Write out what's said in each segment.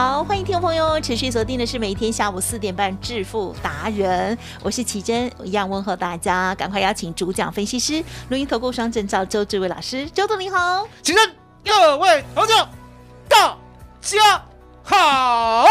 好，欢迎听众朋友持续锁定的是每天下午四点半致富达人，我是奇珍，一样问候大家，赶快邀请主讲分析师录音投顾双证照周志伟老师，周董你好，请问各位投资大家好，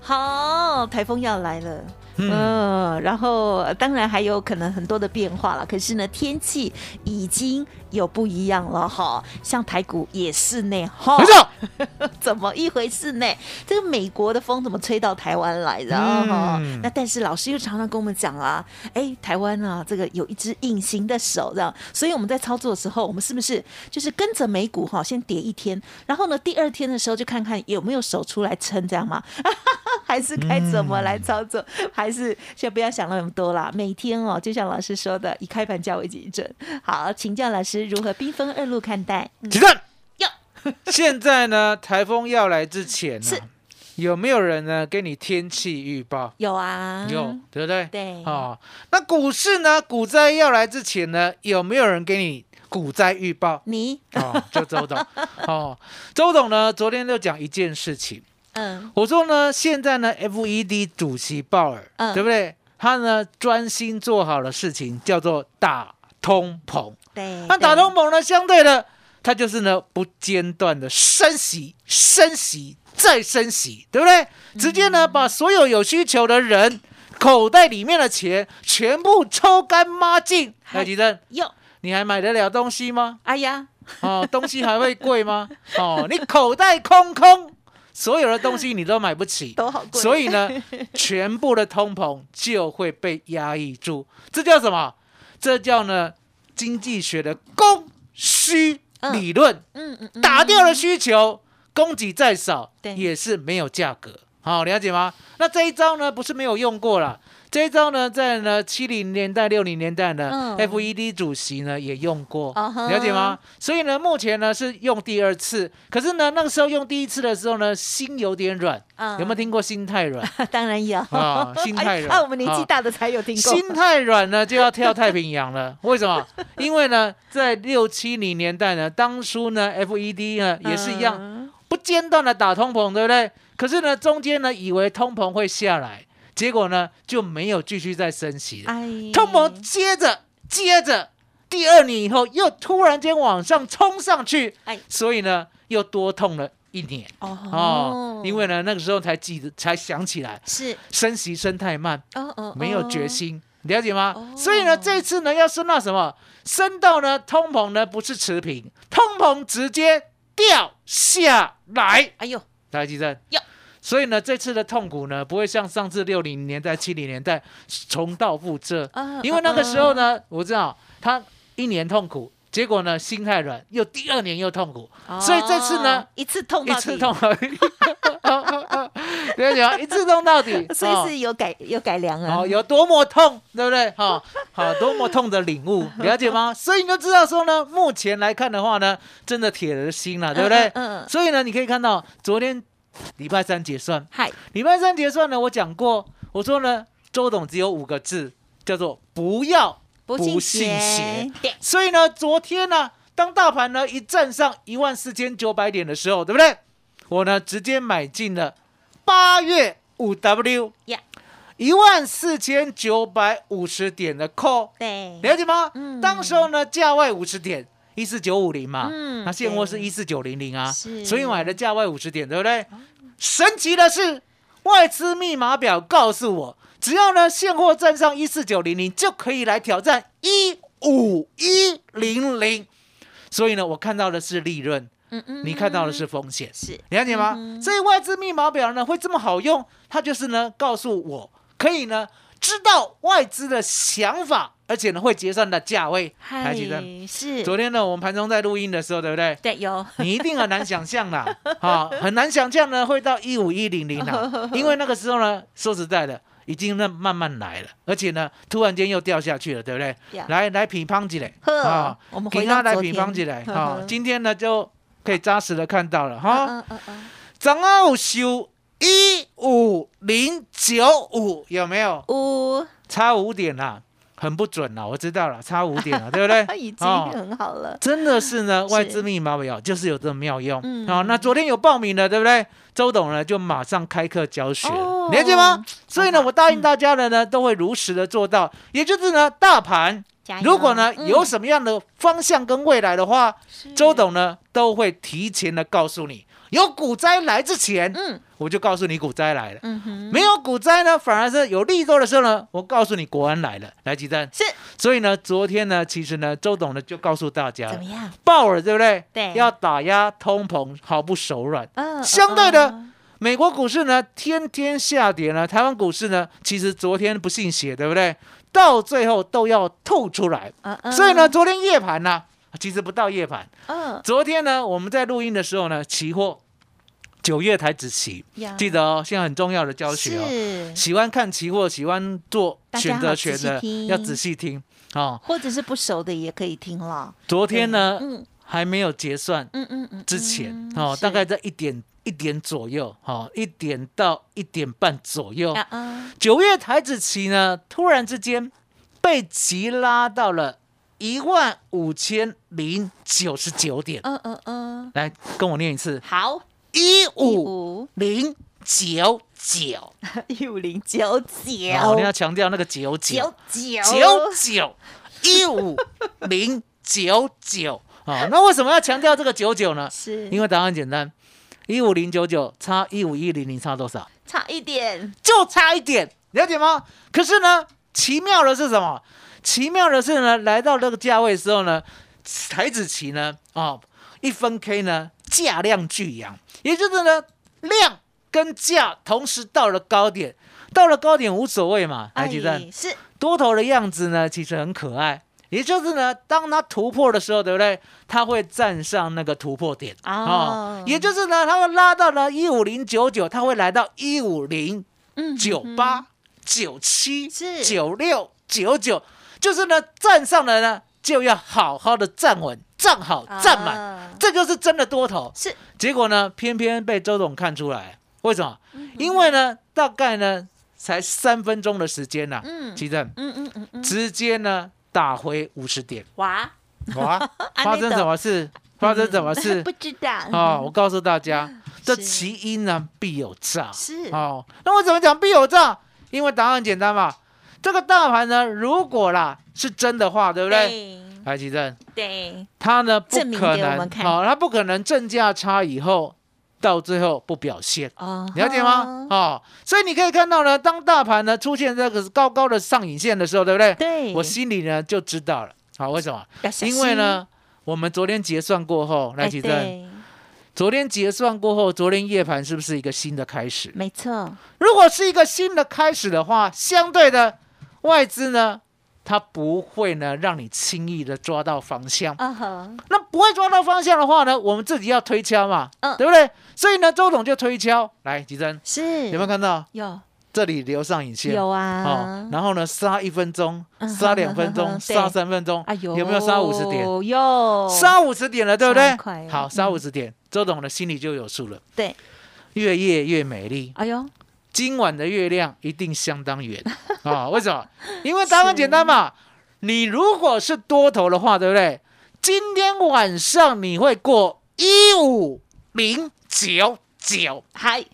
好，台风要来了。嗯。嗯，然后呃当然还有可能很多的变化了，可是呢，天气已经有不一样了哈，像台股也是呢，哈没，错，怎么一回事呢？这个美国的风怎么吹到台湾来的哈、嗯那但是老师又常常跟我们讲啊，哎，台湾啊，这个有一只隐形的手这样，所以我们在操作的时候，我们是不是就是跟着美股哈，先跌一天，然后呢，第二天的时候就看看有没有手出来撑，这样吗？还是该怎么来操作？还是先不要想那么多啦。每天哦，就像老师说的，以开盘价为基准。好，请教老师如何兵分二路看待？嗯请问哟，现在呢，台风要来之前呢是，有没有人呢给你天气预报？有啊，有，对不对？对哦，那股市呢？股灾要来之前呢，有没有人给你股灾预报？你哦，就周董。哦，周董呢，昨天就讲一件事情，嗯我说呢，现在呢，FED 主席鲍尔，嗯对不对？他呢专心做好的事情叫做打通膨。对，那打通膨呢，相对的，它就是呢不间断的升息、升息再升息，对不对？直接呢把所有有需求的人口袋里面的钱全部抽干抹净。嗨来，吉珍，哟，你还买得了东西吗？哎呀，哦，东西还会贵吗？哦，你口袋空空，所有的东西你都买不起，都好贵，所以呢，全部的通膨就会被压抑住。这叫什么？这叫呢经济学的供需理论。嗯嗯嗯，打掉了需求，供给再少，对也是没有价格。好，了解吗？那这一招呢，不是没有用过了。这一招呢，在呢七零年代、六零年代呢、嗯 FED 主席呢也用过，了解吗？所以呢，目前呢是用第二次，可是呢，那个时候用第一次的时候呢，心有点软。嗯有没有听过心太软？当然有啊心太软 哎啊，我们年纪大的才有听过，心太软呢，就要跳太平洋了。为什么？因为呢，在六七零年代呢，当初呢，FED 呢也是一样，嗯不间断的打通膨，对不对？可是呢，中间呢，以为通膨会下来，结果呢，就没有继续再升息了。哎，通膨接着接着，第二年以后又突然间往上冲上去，哎所以呢，又多痛了一年哦哦。因为呢，那个时候才记得，才想起来，是升息升太慢，哦哦，没有决哦，心，了解吗？哦所以呢，这次呢要升到什么？升到呢通膨呢不是持平，通膨直接掉下来。哎呦，来，记正哟。所以呢，这次的痛苦呢，不会像上次六零年代、七零年代重蹈覆辙，啊因为那个时候呢，我知道他一年痛苦，结果呢心太软，又第二年又痛苦，所以这次呢哦一次痛一到底，次痛到底，了解吗？一次痛到底，所哦以是有改有改良啊，哦，有多么痛，对不对？哈、好，多么痛的领悟，了解吗？所以你就知道说呢，目前来看的话呢，真的铁了心了，对不对？嗯所以呢，你可以看到昨天礼拜三结算，嗨，礼拜三结算呢，我讲过，我说呢，周董只有五个字，叫做不要不信邪，所以呢，昨天呢，当大盘呢一站上一万四千九百点的时候，对不对？我呢直接买进了八月五 W 呀一万四千九百五十点的 call，对，了解吗？嗯。当时候呢价位五十点。一四九五零嘛，嗯那现货是对一四九零零啊，是所以买的价位五十点，对不对？神奇的是，外资密码表告诉我，只要呢现货站上一四九零零，就可以来挑战一五一零零。所以呢，我看到的是利润，嗯嗯你看到的是风险，是了解吗？嗯所以外资密码表呢会这么好用，它就是呢告诉我可以呢知道外资的想法，而且呢会结算的价位。台积电，是昨天呢我们盘中在录音的时候，对不对？对有你一定很难想象啦，啊，很难想象呢会到一五一零零啦，因为那个时候呢，说实在的，已经那慢慢来了，而且呢突然间又掉下去了，对不对？呀来来乒乓起来呵啊，我们回给他来乒乓起来呵啊呵，今天呢就可以扎实的看到了哈。嗯嗯嗯涨奥收一五零九五，有没有？五差五点啦，很不准了，我知道了，差五点了，对不对？已经哦很好了，真的是呢，外资密码表就是有这么妙用。嗯好、那昨天有报名的，对不对？周董呢就马上开课教学，哦了解吗？所以呢，我答应大家的呢，都会如实的做到。也就是呢，大盘如果呢嗯有什么样的方向跟未来的话，是周董呢都会提前的告诉你。有股灾来之前，嗯我就告诉你股灾来了。嗯哼没有股灾呢，反而是有利多的时候呢，我告诉你国安来了，来几单。是所以呢，昨天呢，其实呢，周董呢就告诉大家怎么，样？鲍尔对不对？对要打压通膨，毫不手软。嗯，相对的嗯美国股市呢，天天下跌呢，台湾股市呢，其实昨天不信邪，对不对？到最后都要吐出来。嗯嗯所以呢，昨天夜盘呢，其实不到夜盘，嗯昨天呢，我们在录音的时候呢，期货九月台子期，呀记得哦，现在很重要的教学哦。是，喜欢看期货、喜欢做选择权的要仔细听哦。或者是不熟的也可以听了。昨天呢，嗯还没有结算嗯嗯嗯，之前嗯哦，大概在一点一点左右，哦，一点到一点半左右。九月台子期呢，突然之间被急拉到了一万五千零九十九点。嗯嗯嗯，来跟我念一次：好，一一五五零九九。一五零九哦，九你要强调那个九九九九九九一五零九九 啊。那为什么要强调这个九九呢？是因为答案简单，一五零九九差一五一零零差多少？差一点，就差一点，了解吗？可是呢，奇妙的是什么？奇妙的是呢，来到这个价位的时候呢，台子棋呢，哦，一分 K 呢，价量巨扬，也就是呢，量跟价同时到了高点，到了高点无所谓嘛，台积电哎是。多头的样子呢，其实很可爱。也就是呢，当它突破的时候，对不对？它会站上那个突破点。哦。也就是呢，它会拉到了一五零九九，它会来到一五零嗯九八、九七、是。九六、九九，就是呢，站上了呢，就要好好的站稳、站好、站满，啊这就是真的多头。是结果呢，偏偏被周董看出来，为什么？嗯因为呢，大概呢才三分钟的时间呐、嗯奇正嗯嗯嗯嗯，直接呢打回五十点，哇，哇，发生什么事？发生什么事？不知道哦，我告诉大家，这其因呢必有诈。是哦，那我怎么讲必有诈？因为答案简单嘛。这个大盘呢，如果啦是真的话，对不对？对来，奇正，对，它呢不可能，好、它不可能正价差以后到最后不表现。哦，了解吗？哦，所以你可以看到呢，当大盘呢出现这个高高的上影线的时候，对不对？对，我心里呢就知道了。好，为什么？因为，呢，我们昨天结算过后，来哎奇正，对昨天结算过后，昨天夜盘是不是一个新的开始？没错，如果是一个新的开始的话，相对的外资呢，它不会呢让你轻易的抓到方向。那不会抓到方向的话呢，我们自己要推敲嘛，嗯。对不对？所以呢，周董就推敲，来，吉珍是。有没有看到？有。这里留上影线？有啊。哦啊，，然后呢，杀一分钟，嗯杀两分钟，杀三分钟，哎呦，有没有杀五十点？有。杀五十点了，对不对？好，杀嗯五十点，周董的心里就有数了。对，越夜越美丽，哎呦，今晚的月亮一定相当圆 啊！为什么？因为答案简单嘛。你如果是多头的话，对不对？今天晚上你会过一五零九九。嗨，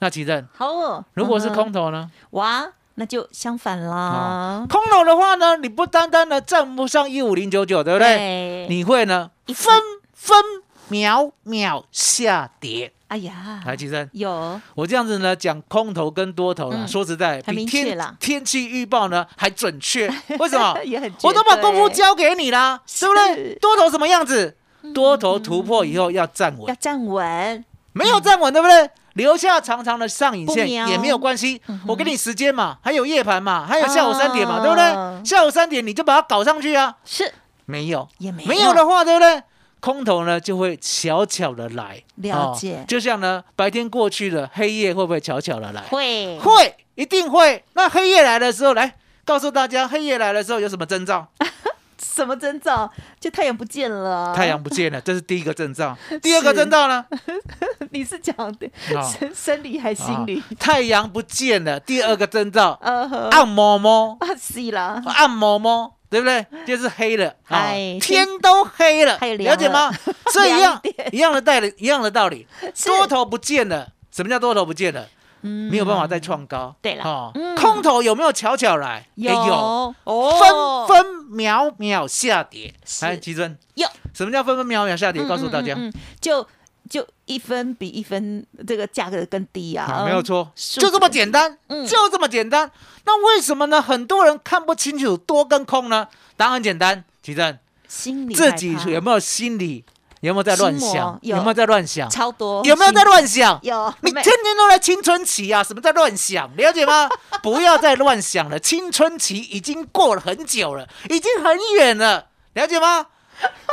那奇正，好哦，如果是空头呢？哇，那就相反啦，空头的话呢，你不单单的站不上一五零九九，对不对？对你会呢一分分秒秒下跌。哎呀，来，其实有我这样子呢讲空头跟多头呢，嗯说实在，很比天天气预报呢还准确。为什么？也很我都把功夫交交给你啦，是不对是？多头什么样子？多头突破以后要站稳要，站稳，没有站稳，对不对？留下长长的上影线也没有关系我给你时间嘛，还有夜盘嘛，还有下午三点嘛，对不哦对？下午三点你就把它搞上去啊，是没有，也没没有的话，对不对？空头呢就会悄悄的来，了解哦就像呢白天过去了，黑夜会不会悄悄的来？会会，一定会。那黑夜来的时候，来告诉大家，黑夜来的时候有什么征兆？什么征兆？就太阳不见了，太阳不见了，这是第一个征兆。第二个征兆呢？你是讲的啊生生理还是心理？太阳不见了，第二个征兆，呃呵，暗摸摸，啊是啦，暗摸摸，对不对？就是黑了，啊哎天都黑了，了解吗？所以一样一样的道理，一样的道理，多头不见了。什么叫多头不见了？嗯没有办法再创高。对了哦嗯空头有没有巧巧来？也有，哦，分分秒秒下跌。是来，吉尊，有什么叫分分秒秒下跌？嗯告诉大家。就就一分比一分这个价格更低啊，好，没有错，就这么简单，嗯就这么简单。那为什么呢？很多人看不清楚多跟空呢？答案很简单，吉珍，心里自己有没有心理有没有在乱想？有有没有在乱想？超多？有没有在乱想？有你天天都在青春期啊，什么在乱想？了解吗？不要再乱想了，青春期已经过了很久了，已经很远了，了解吗？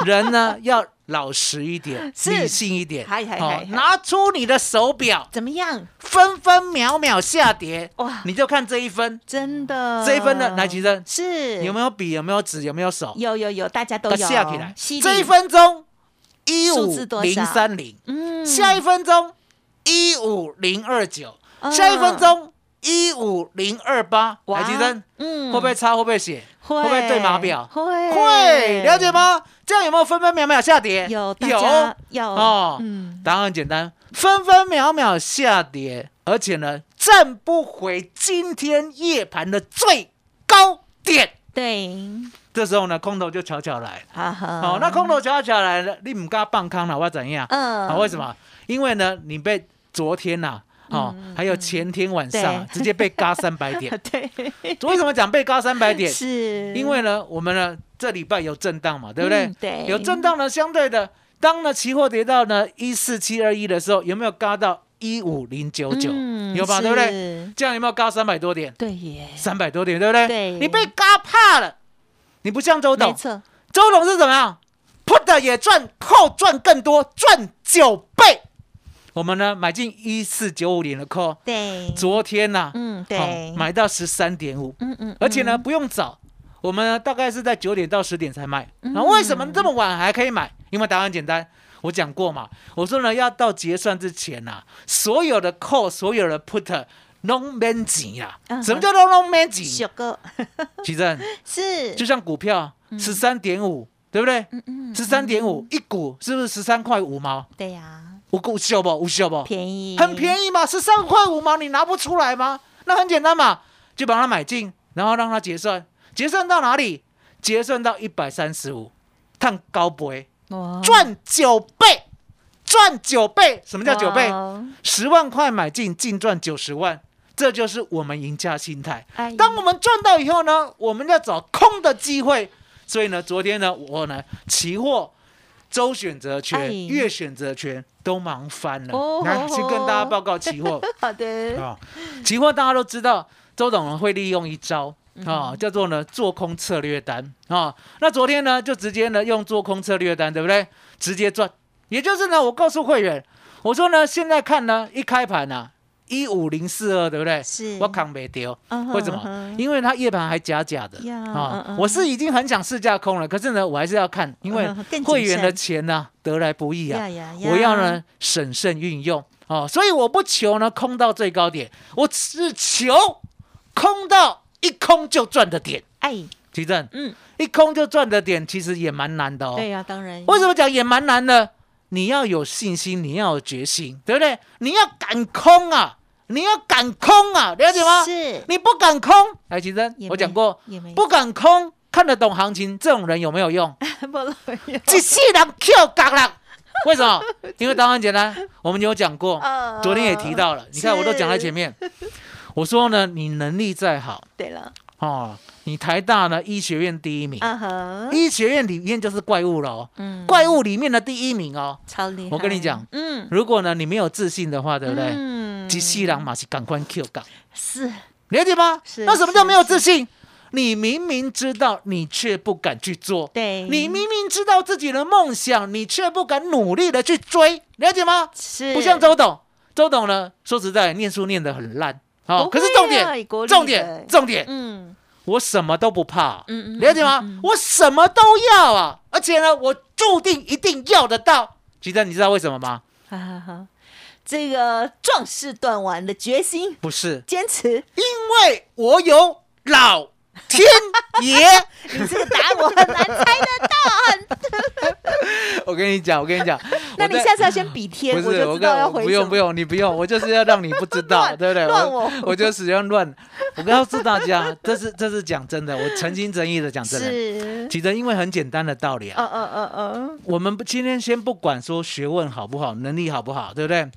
人呢要老实一点，是。理性一点，好拿出你的手表，怎么样？分分秒秒下跌，哇，你就看这一分，真的。这一分呢，来吉生，是。有没有笔？有没有纸？有没有手？有有有，大家都它有。下起来，这一分钟一数五零三零，嗯。下一分钟一五零二九，啊下一分钟一五零二八，哇。来吉生，嗯。会不会差？会不会写？会会不会对码表？会会，了解？吗？这样有没有分分秒秒下跌？有有有哦嗯，答案很简单，分分秒秒下跌，而且呢，站不回今天夜盘的最高点。对，这时候呢，空头就悄悄来。好、那空头悄悄来了，你唔敢放空了，我怎样？嗯啊，为什么？因为呢，你被昨天呐、哦，还有前天晚上直接被嘎三百点。对，为什么讲被嘎三百点？是因为呢，我们呢这礼拜有震荡嘛，对不对？嗯对有震荡呢，相对的，当呢期货跌到呢一四七二一的时候，有没有嘎到一五零九九？嗯有吧？对不对？是这样有没有嘎三百多点？对耶，三百多点，对不对？对你被嘎怕了，你不像周董，周董是怎么样？put 也赚，call 赚更多，赚九倍。我们呢买进一四九五零的 call，对，昨天呐、嗯好对，买到十三点五，嗯嗯，而且呢嗯，不用早，我们呢大概是在九点到十点才卖。嗯那为什么这么晚还可以买？因为答案很简单，我讲过嘛，我说呢要到结算之前呐、所有的 call，所有的 put。弄免钱呀嗯？什么叫做弄免钱？小哥 其实是就像股票十三点五，对不对？嗯嗯十三点五一股是不是十三块五毛？对呀，有够秀不？有秀不？便宜很便宜嘛，十三块五毛你拿不出来吗？那很简单嘛，就把它买进，然后让它结算，结算到哪里？结算到一百三十五，看高倍，哇赚九倍，赚九倍。什么叫九倍？十万块买进，净赚九十万，这就是我们赢家心态。哎当我们赚到以后呢，我们要找空的机会。所以呢，昨天呢，我呢期货、周选择权、哎月选择权都忙翻了。哦来，先跟大家报告期货 好的，啊，期货大家都知道，周董呢会利用一招。嗯啊，叫做呢做空策略单啊，那昨天呢就直接呢用做空策略单，对不对？直接赚，也就是呢我告诉会员，我说呢现在看呢一开盘呢一五零四二，对不对？是我扛没丢，为什么？因为它夜盘还假假的啊！我是已经很想试驾空了，可是呢，我还是要看，因为会员的慎钱呢得来不易啊我要呢审慎运用哦，所以我不求呢空到最高点，我只求空到一空就赚的点。哎，奇正，嗯，一空就赚的点其实也蛮难的哦。对呀，当然，为什么讲也蛮难的？你要有信心，你要有决心，对不对？你要敢空啊，你要敢空啊，了解吗？是你不敢空，哎，其实我讲过，也不敢空，看得懂行情，这种人有没有用？不了，一世人 Q 角人，为什么？因为答案简单，我们有讲过，呃昨天也提到了。你看，我都讲在前面。我说呢，你能力再好对了，哦，你台大呢医学院第一名，医学院里面就是怪物了哦，嗯，怪物里面的第一名哦。超厉害。我跟你讲，嗯，如果呢你没有自信的话，对不对？嗯机器人马是赶快 Q 港，是了解吗？是那什么叫没有自信？你明明知道，你却不敢去做。对，你明明知道自己的梦想，你却不敢努力的去追，了解吗？是不像周董，周董呢，说实在，念书念得很烂，好、可是重啊点重点，重点，嗯我什么都不怕，嗯嗯了解吗？我什么都要啊，而且呢，我注定一定要得到。其实你知道为什么吗？哈哈哈，这个壮士断腕的决心，不是，坚持，因为我有老天爷。你这个答案我很难猜得到。我跟你讲，我跟你讲，那你下次要先比天，我就知道要回不用不用，你不用，我就是要让你不知道，乱对不对？乱我我就使用乱。我告诉大家，这是这是讲真的，我诚心诚意的讲真的。是，其实因为很简单的道理啊，嗯嗯嗯嗯，我们不今天先不管说学问好不好，能力好不好，对不对？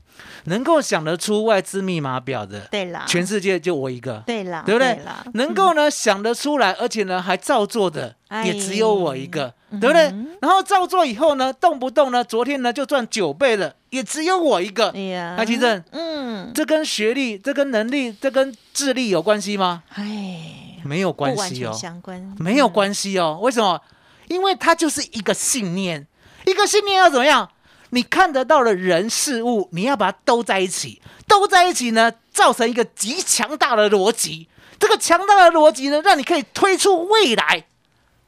能够想得出外资密码表的，对啦，全世界就我一个，对啦，对不对啦？能够呢想得出来，而且呢还照做的，哎也只有我一个，对不对？然后照做以后呢，动不动呢，昨天呢就赚九倍了，也只有我一个哎。呀，那其实嗯，这跟学历、这跟能力、这跟智力有关系吗？哎，没有关系哦，相关，没有关系哦。为什么？因为它就是一个信念，一个信念要怎么样？你看得到的人事物，你要把它兜在一起，兜在一起呢，造成一个极强大的逻辑。这个强大的逻辑呢，让你可以推出未来。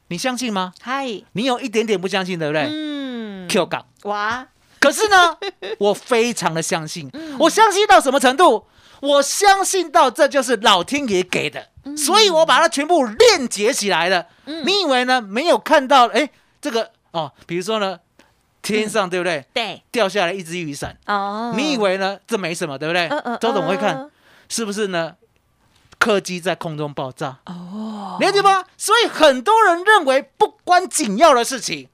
你相信吗？嗨，你有一点点不相信，对不对、嗯 q 港。哇，可是呢，我非常的相信，嗯我相信到什么程度？我相信到这就是老天爷给的，嗯所以我把它全部链接起来了。你以为呢？没有看到？哎，这个哦，比如说呢，天上对不对？对，掉下来一只雨伞，哦，你以为呢？这没什么，对不对嗯嗯？周董会看嗯是不是呢？客机在空中爆炸，哦，了解吗？所以很多人认为不关紧要的事情，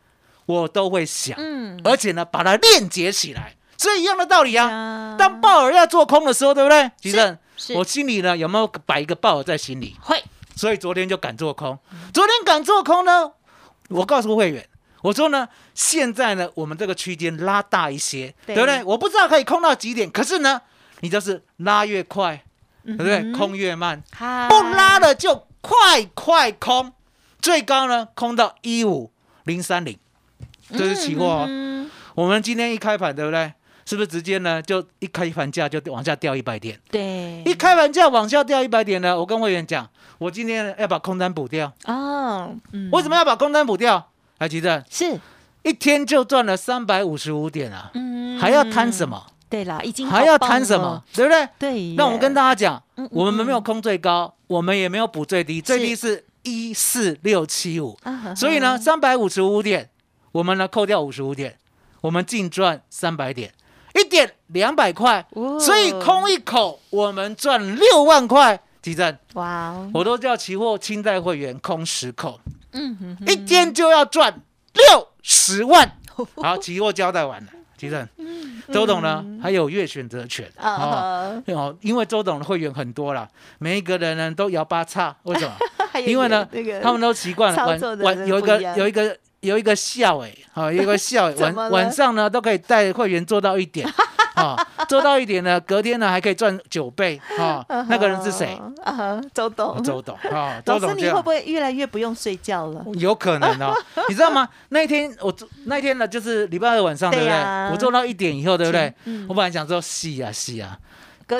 我都会想。嗯，而且呢，把它链接起来。所以一样的道理啊。当鲍尔要做空的时候，对不对？吉正，我心里呢有没有摆一个鲍尔在心里？会，所以昨天就敢做空。昨天敢做空呢，我告诉会员，我说呢，现在呢我们这个区间拉大一些，对对不对？我不知道可以空到几点，可是呢，你就是拉越快，对不对？嗯空越慢，嗨不拉了就快快空，最高呢空到一五零三零，这是期货哦。嗯我们今天一开盘，对不对？是不是直接呢就一开盘价就往下掉一百点？对，一开盘价往下掉一百点呢，我跟会员讲，我今天要把空单补掉。哦，嗯为什么要把空单补掉？来，吉正，是？一天就赚了三百五十五点啊，嗯还要贪什？么？对啦，已经还要贪什么？？对不对？对，那我们跟大家讲嗯嗯，我们没有空最高，我们也没有补最低，最低是一四六七五。所以呢，三百五十五点，我们呢扣掉五十五点，我们净赚三百点，一点两百块，哦所以空一口我们赚六万块。几阵，哇哦，我都叫期货清代会员空十口，嗯哼哼一天就要赚六十万。好，期货交代完了，几阵，周董呢还有月选择权。啊。啊，哦，因为周董的会员很多啦，每一个人呢都摇八叉，为什么？因为呢那个他们都习惯了晚晚有一个有一个有一个笑哎，好、有一个笑哎，晚晚上呢都可以带会员做到一点，啊、做到一点呢，隔天呢还可以赚九倍啊、那个人是谁？啊，周董，周董啊，周董 这样你会不会越来越不用睡觉了？有可能哦，你知道吗？那一天我做那一天呢，就是礼拜二晚上，对不对？我做到一点以后，对不对？嗯我本来想说洗啊洗啊，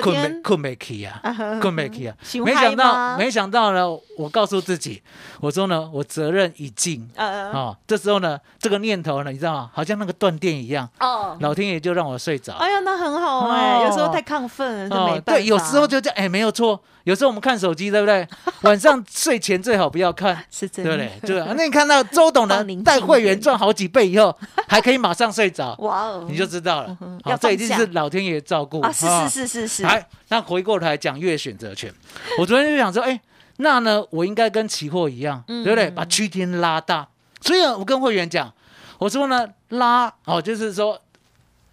隔困没天困没起啊，困没起啊，没想到吗没想到呢，我告诉自己，我说呢，我责任已尽。呃哦，这时候呢，这个念头呢，你知道吗？好像那个断电一样，哦，老天爷就让我睡着。哎呀，那很好哎，哦有时候太亢奋了，就没办法。对，有时候就这样，哎，没有错。有时候我们看手机，对不对？晚上睡前最好不要看，是真的，对不对？对啊。那你看到周董呢 带会员赚好几倍以后，还可以马上睡着，哇哦，你就知道了哼。好，要这一定是老天爷照顾啊，是是是是是，来，那回过头来讲月选择权，我昨天就想说，哎，那呢，我应该跟期货一样，嗯对不对？把区间拉大。所以啊我跟会员讲，我说呢，拉哦，就是说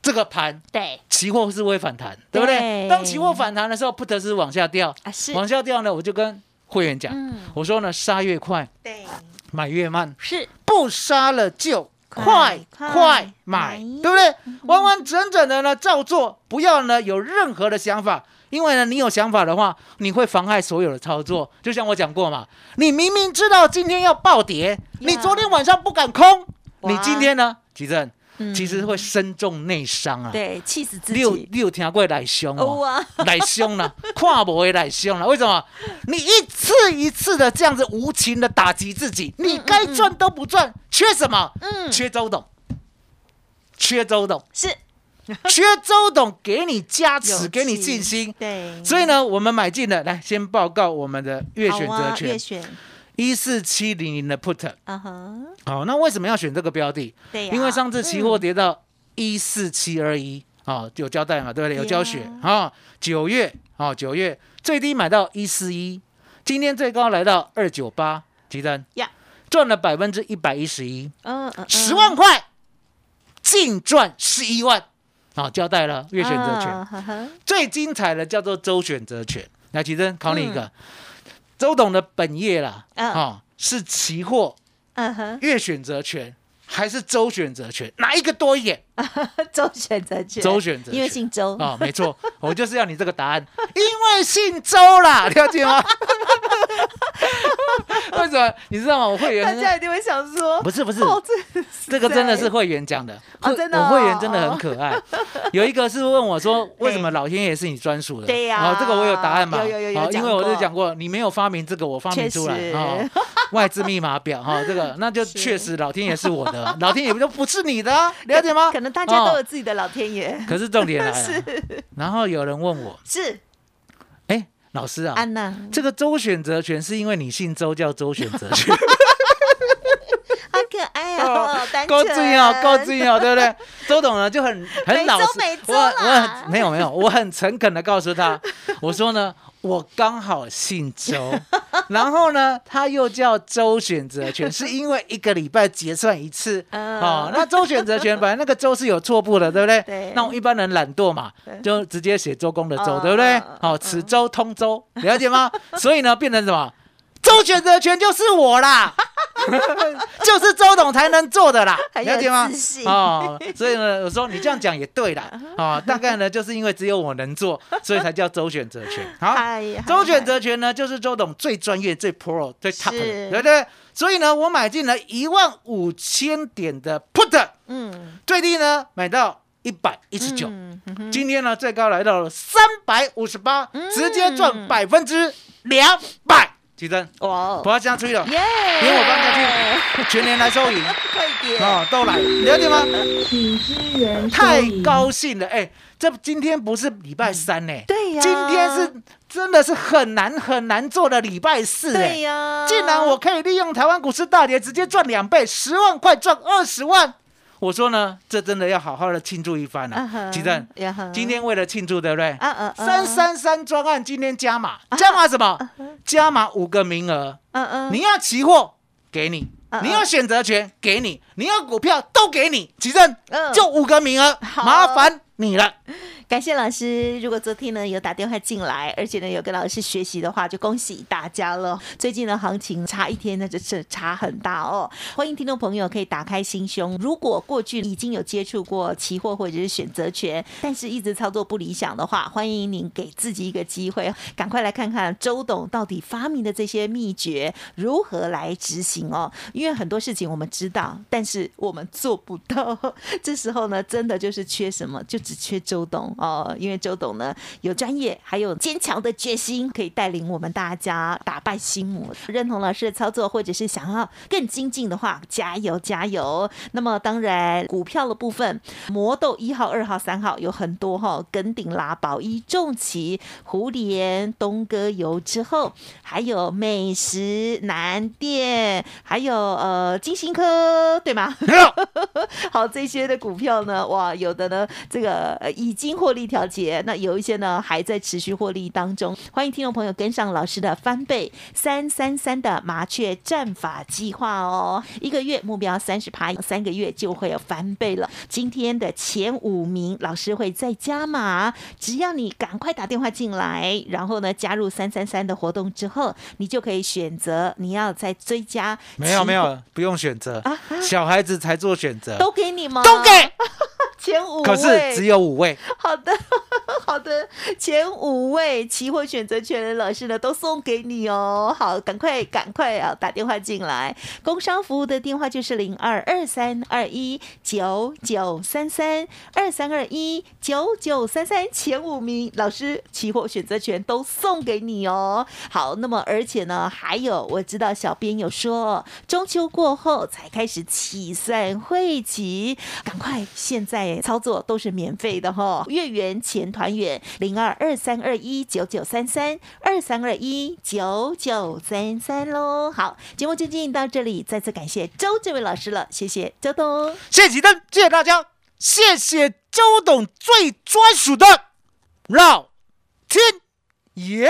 这个盘对。期货是会反弹，对不对？当期货反弹的时候不得是往下掉，啊是，往下掉呢，我就跟会员讲，嗯。我说呢，杀越快，对。买越慢，是。不杀了就快快买，对不对？完完整整的呢照做，不要呢有任何的想法，因为呢你有想法的话，你会妨碍所有的操作。就像我讲过嘛，你明明知道今天要暴跌，你昨天晚上不敢空，哇。你今天呢，吉正嗯其实会身中内伤啊。对，气死自你有己。你有听过来凶哦哦？啊，来凶了，跨不会来凶了。为什么？你一次一次的这样子无情的打击自己，你该赚都不赚，缺什么？嗯，缺周董，缺周董，是 缺周董给你加持，给你信心。对，所以呢，我们买进了，来先报告我们的月选择好啊月权选，一四七零零的 put。啊哈，好，那为什么要选这个标的？对呀，因为上次期货嗯跌到一四七二一，啊，有交代嘛，对不对？有对教学啊。九月啊，九月最低买到一四一，今天最高来到二九八，吉登呀，赚了百分之一百一十一，嗯嗯，十万块，净赚十一万。好，交代了月选择权，最精彩的叫做周选择权。来，吉珍考你一个，嗯周董的本业啦，嗯。啊，是期货嗯哼，月选择权还是周选择权？哪一个多一点？周选择权，周选择权因为姓周，啊、没错，我就是要你这个答案，因为姓周啦，了解吗？为什么？你知道吗？我会员大员家一定会想说，不是不是，哦，这这个真的是会员讲的，哦真的我会员哦真的很可爱。有一个是问我说，为什么老天爷是你专属的？对呀哦，这个我有答案嘛？有有有因为我就讲过，你没有发明这个，我发明出来啊哦，外资密码表哈，这个那就是。确实老天爷是我的，老天爷就不是你的啊，了解吗？可能大家都有哦自己的老天爷，可是重点来了，然后有人问我，是。哎，老师啊，安娜，这个周选择权是因为你姓周叫周选择权，好可爱哦，单够纯重要，够重要，对不对？周董呢就很很老实。我我没有没有，我很诚恳的告诉他，我说呢，我刚好姓周，然后呢，他又叫周选择权，是因为一个礼拜结算一次。嗯哦，那周选择权本来那个周是有错步的，对不对？对那我一般人懒惰嘛，就直接写周公的周，嗯对不对嗯？好，此周通周，了解吗？所以呢，变成什么？周选择权就是我啦，就是周董才能做的啦，了解吗？哦，所以呢，我说你这样讲也对啦，哦，大概呢，就是因为只有我能做，所以才叫周选择权。好，周选择权呢，就是周董最专业、最 pro、最 top 对不对？所以呢，我买进了一万五千点的 put，嗯，最低呢买到一百一十九，今天呢最高来到了三百五十八，直接赚百分之两百。提升，哇哦。不要这样吹了，耶，连我搬下去，全年来收赢快点，哦，都来，了解吗？请支援太高兴了，哎，这今天不是礼拜三呢，对呀，今天是真的是很难很难做的礼拜四，对哎，呀，竟然我可以利用台湾股市大跌直接赚两倍，十万块赚二十万。我说呢，这真的要好好的庆祝一番嗯哼啊！吉正，今天为了庆祝，对不对？啊啊啊三三三专案今天加码，加码什么？加码五个名额。嗯嗯，你要期货给你，嗯。你要选择权给你，你要股票都给你。吉正嗯，就五个名额，好。麻烦你了。感谢老师。如果昨天呢有打电话进来，而且呢有跟老师学习的话，就恭喜大家了。最近的行情差一天，那就是差很大哦。欢迎听众朋友可以打开心胸。如果过去已经有接触过期货或者是选择权，但是一直操作不理想的话，欢迎您给自己一个机会，赶快来看看周董到底发明的这些秘诀如何来执行哦。因为很多事情我们知道，但是我们做不到。这时候呢，真的就是缺什么，就只缺周董哦。因为周董呢有专业，还有坚强的决心，可以带领我们大家打败心魔。认同老师的操作，或者是想要更精进的话，加油加油！那么当然，股票的部分，魔豆一号、二号、三号有很多哈、跟顶拉宝一、重旗、胡联、东哥油之后，还有美食南店，还有呃金星科，对吗？好，这些的股票呢，哇，有的呢，这个个呃已经获利调节，那有一些呢还在持续获利当中。欢迎听众朋友跟上老师的翻倍三三三的麻雀战法计划哦，一个月目标三十趴，三个月就会有翻倍了。今天的前五名老师会再加码，只要你赶快打电话进来，然后呢加入三三三的活动之后，你就可以选择你要再追加。没有没有，不用选择，啊小孩子才做选择，都给你吗？都给，前五位，可是只有五位。好的，好的，前五位期货选择权的老师呢，都送给你哦。好，赶快赶快啊，打电话进来。工商服务的电话就是零二二三二一九九三三二三二一九九三三，前五名老师期货选择权都送给你哦。好，那么而且呢，还有我知道小编有说，中秋过后才开始起算会期，赶快现在操作都是免费的哈、月圆前团圆零二二三二一九九三三二三二一九九三三喽。好，节目就进行到这里，再次感谢周这位老师了，谢谢周董。谢谢启灯，谢谢大家，谢谢周董最专属的老天爷。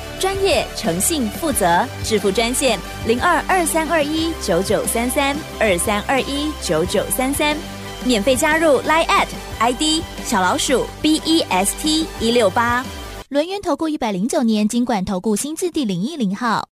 专业、诚信、负责，致富专线零二二三二一九九三三二三二一九九三三，免费加入 Line at ID 小老鼠 B E S T 一六八。轮源投顾一百零九年金管投顾新字第零一零号。